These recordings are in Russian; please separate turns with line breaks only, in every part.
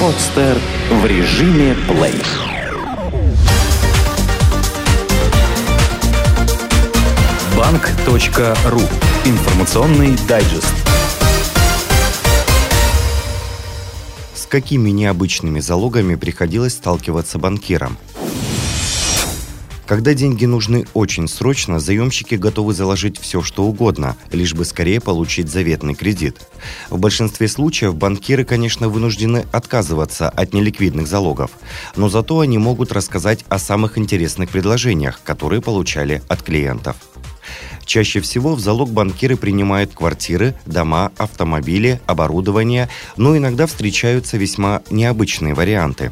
Подстер в режиме плей. Банк.ру. Информационный дайджест.
С какими необычными залогами приходилось сталкиваться банкирам? Когда деньги нужны очень срочно, заемщики готовы заложить все, что угодно, лишь бы скорее получить заветный кредит. В большинстве случаев банкиры, конечно, вынуждены отказываться от неликвидных залогов, но зато они могут рассказать о самых интересных предложениях, которые получали от клиентов. Чаще всего в залог банкиры принимают квартиры, дома, автомобили, оборудование, но иногда встречаются весьма необычные варианты.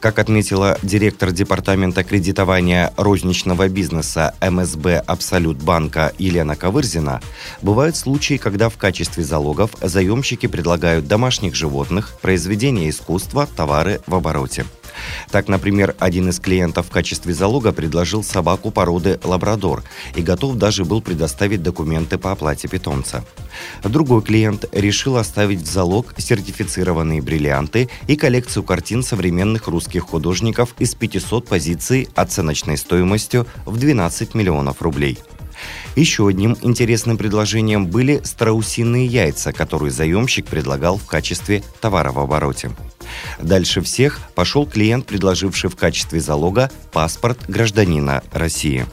Как отметила директор департамента кредитования розничного бизнеса МСБ «Абсолют банка» Елена Ковырзина, бывают случаи, когда в качестве залогов заемщики предлагают домашних животных, произведения искусства, товары в обороте. Так, например, один из клиентов в качестве залога предложил собаку породы лабрадор и готов даже был предоставить документы по оплате питомца. Другой клиент решил оставить в залог сертифицированные бриллианты и коллекцию картин современных русских художников из 500 позиций оценочной стоимостью в 12 миллионов рублей. Еще одним интересным предложением были страусиные яйца, которые заемщик предлагал в качестве товара в обороте. Дальше всех пошел клиент, предложивший в качестве залога паспорт гражданина России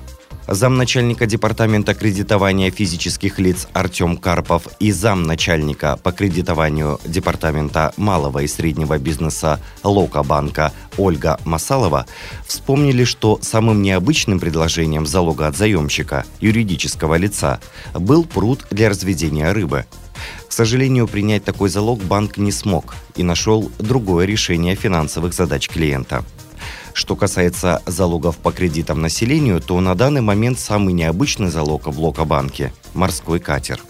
замначальника департамента кредитования физических лиц Артем Карпов и замначальника по кредитованию департамента малого и среднего бизнеса Лока банка Ольга Масалова вспомнили, что самым необычным предложением залога от заемщика, юридического лица, был пруд для разведения рыбы – к сожалению, принять такой залог банк не смог и нашел другое решение финансовых задач клиента. Что касается залогов по кредитам населению, то на данный момент самый необычный залог в Локобанке – морской катер –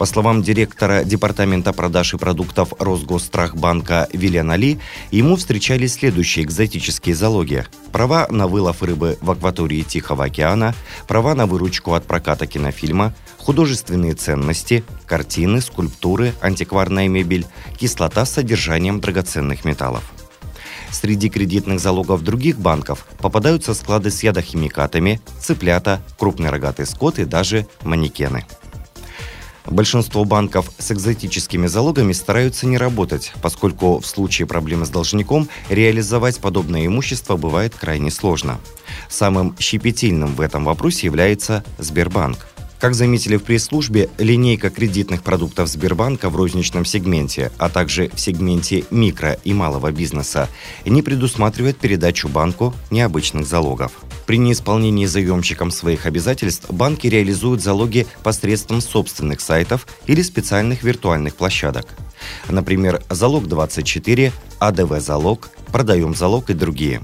по словам директора Департамента продаж и продуктов Росгосстрахбанка Вилена Ли, ему встречались следующие экзотические залоги. Права на вылов рыбы в акватории Тихого океана, права на выручку от проката кинофильма, художественные ценности, картины, скульптуры, антикварная мебель, кислота с содержанием драгоценных металлов. Среди кредитных залогов других банков попадаются склады с ядохимикатами, цыплята, крупный рогатый скот и даже манекены. Большинство банков с экзотическими залогами стараются не работать, поскольку в случае проблемы с должником реализовать подобное имущество бывает крайне сложно. Самым щепетильным в этом вопросе является Сбербанк. Как заметили в пресс-службе, линейка кредитных продуктов Сбербанка в розничном сегменте, а также в сегменте микро и малого бизнеса, не предусматривает передачу банку необычных залогов. При неисполнении заемщиком своих обязательств банки реализуют залоги посредством собственных сайтов или специальных виртуальных площадок. Например, «Залог24», «АДВ Залог», «Продаем залог» и другие.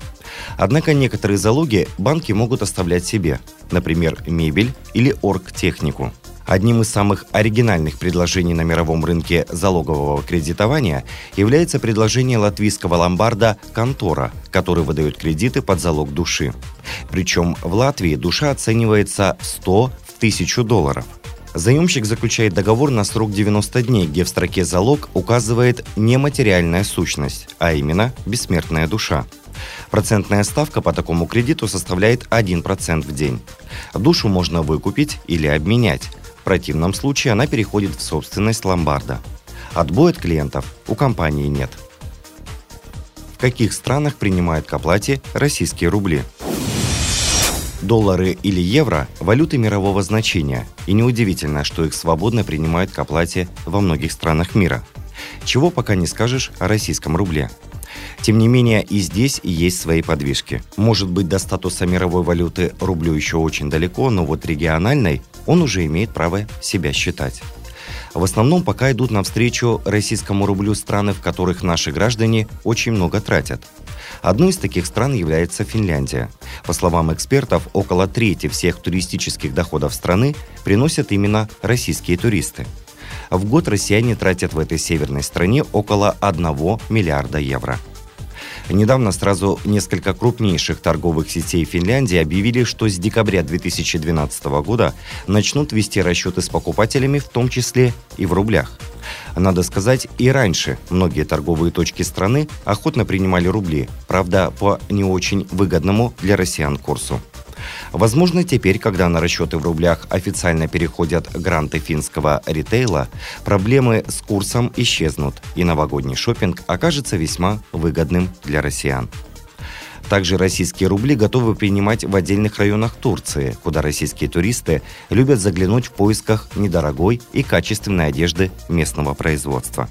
Однако некоторые залоги банки могут оставлять себе, например, мебель или оргтехнику. Одним из самых оригинальных предложений на мировом рынке залогового кредитования является предложение латвийского ломбарда «Контора», который выдает кредиты под залог души. Причем в Латвии душа оценивается в 100 в 1000 долларов. Заемщик заключает договор на срок 90 дней, где в строке «Залог» указывает нематериальная сущность, а именно бессмертная душа. Процентная ставка по такому кредиту составляет 1% в день. Душу можно выкупить или обменять противном случае она переходит в собственность ломбарда. Отбоя от клиентов у компании нет. В каких странах принимают к оплате российские рубли? Доллары или евро – валюты мирового значения, и неудивительно, что их свободно принимают к оплате во многих странах мира. Чего пока не скажешь о российском рубле. Тем не менее, и здесь есть свои подвижки. Может быть, до статуса мировой валюты рублю еще очень далеко, но вот региональной он уже имеет право себя считать. В основном пока идут навстречу российскому рублю страны, в которых наши граждане очень много тратят. Одной из таких стран является Финляндия. По словам экспертов, около трети всех туристических доходов страны приносят именно российские туристы. В год россияне тратят в этой северной стране около 1 миллиарда евро. Недавно сразу несколько крупнейших торговых сетей Финляндии объявили, что с декабря 2012 года начнут вести расчеты с покупателями, в том числе и в рублях. Надо сказать, и раньше многие торговые точки страны охотно принимали рубли, правда, по не очень выгодному для россиян курсу. Возможно, теперь, когда на расчеты в рублях официально переходят гранты финского ритейла, проблемы с курсом исчезнут, и новогодний шопинг окажется весьма выгодным для россиян. Также российские рубли готовы принимать в отдельных районах Турции, куда российские туристы любят заглянуть в поисках недорогой и качественной одежды местного производства.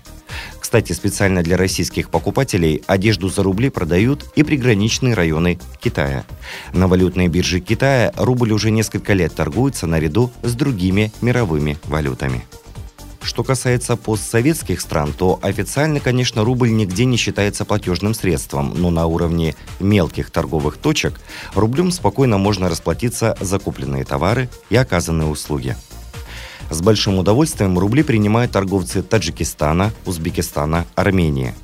Кстати, специально для российских покупателей одежду за рубли продают и приграничные районы Китая. На валютной бирже Китая рубль уже несколько лет торгуется наряду с другими мировыми валютами. Что касается постсоветских стран, то официально, конечно, рубль нигде не считается платежным средством, но на уровне мелких торговых точек рублем спокойно можно расплатиться за купленные товары и оказанные услуги. С большим удовольствием рубли принимают торговцы Таджикистана, Узбекистана, Армении.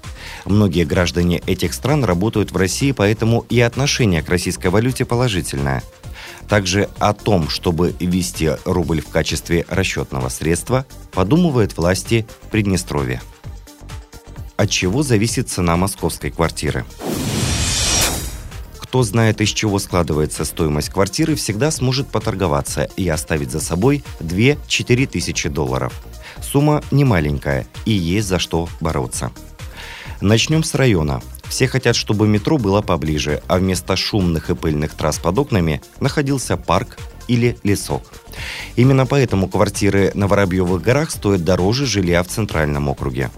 Многие граждане этих стран работают в России, поэтому и отношение к российской валюте положительное. Также о том, чтобы ввести рубль в качестве расчетного средства, подумывают власти Приднестровья. От чего зависит цена московской квартиры? Кто знает, из чего складывается стоимость квартиры, всегда сможет поторговаться и оставить за собой 2-4 тысячи долларов. Сумма не маленькая и есть за что бороться. Начнем с района. Все хотят, чтобы метро было поближе, а вместо шумных и пыльных трасс под окнами находился парк или лесок. Именно поэтому квартиры на Воробьевых горах стоят дороже жилья в Центральном округе.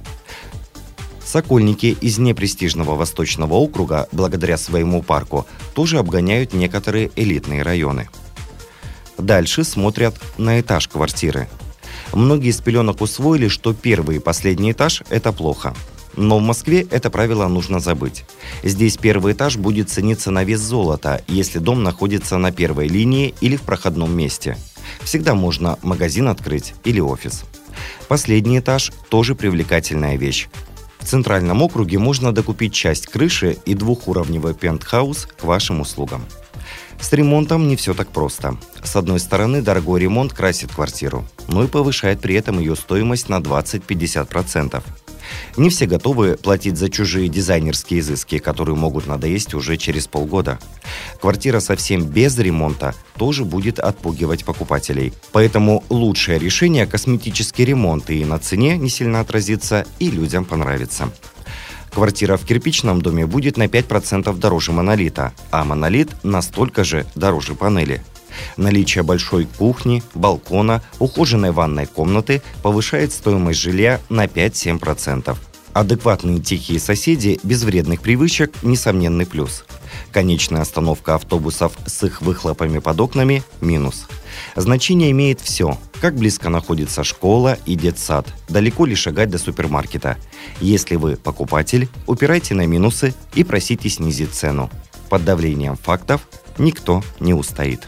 Сокольники из непрестижного Восточного округа, благодаря своему парку, тоже обгоняют некоторые элитные районы. Дальше смотрят на этаж квартиры. Многие из пеленок усвоили, что первый и последний этаж – это плохо. Но в Москве это правило нужно забыть. Здесь первый этаж будет цениться на вес золота, если дом находится на первой линии или в проходном месте. Всегда можно магазин открыть или офис. Последний этаж – тоже привлекательная вещь. В Центральном округе можно докупить часть крыши и двухуровневый пентхаус к вашим услугам. С ремонтом не все так просто. С одной стороны, дорогой ремонт красит квартиру, но и повышает при этом ее стоимость на 20-50%. Не все готовы платить за чужие дизайнерские изыски, которые могут надоесть уже через полгода. Квартира совсем без ремонта тоже будет отпугивать покупателей. Поэтому лучшее решение – косметический ремонт, и на цене не сильно отразится, и людям понравится. Квартира в кирпичном доме будет на 5% дороже монолита, а монолит настолько же дороже панели – Наличие большой кухни, балкона, ухоженной ванной комнаты повышает стоимость жилья на 5-7%. Адекватные тихие соседи без вредных привычек – несомненный плюс. Конечная остановка автобусов с их выхлопами под окнами – минус. Значение имеет все. Как близко находится школа и детсад, далеко ли шагать до супермаркета. Если вы покупатель, упирайте на минусы и просите снизить цену. Под давлением фактов никто не устоит.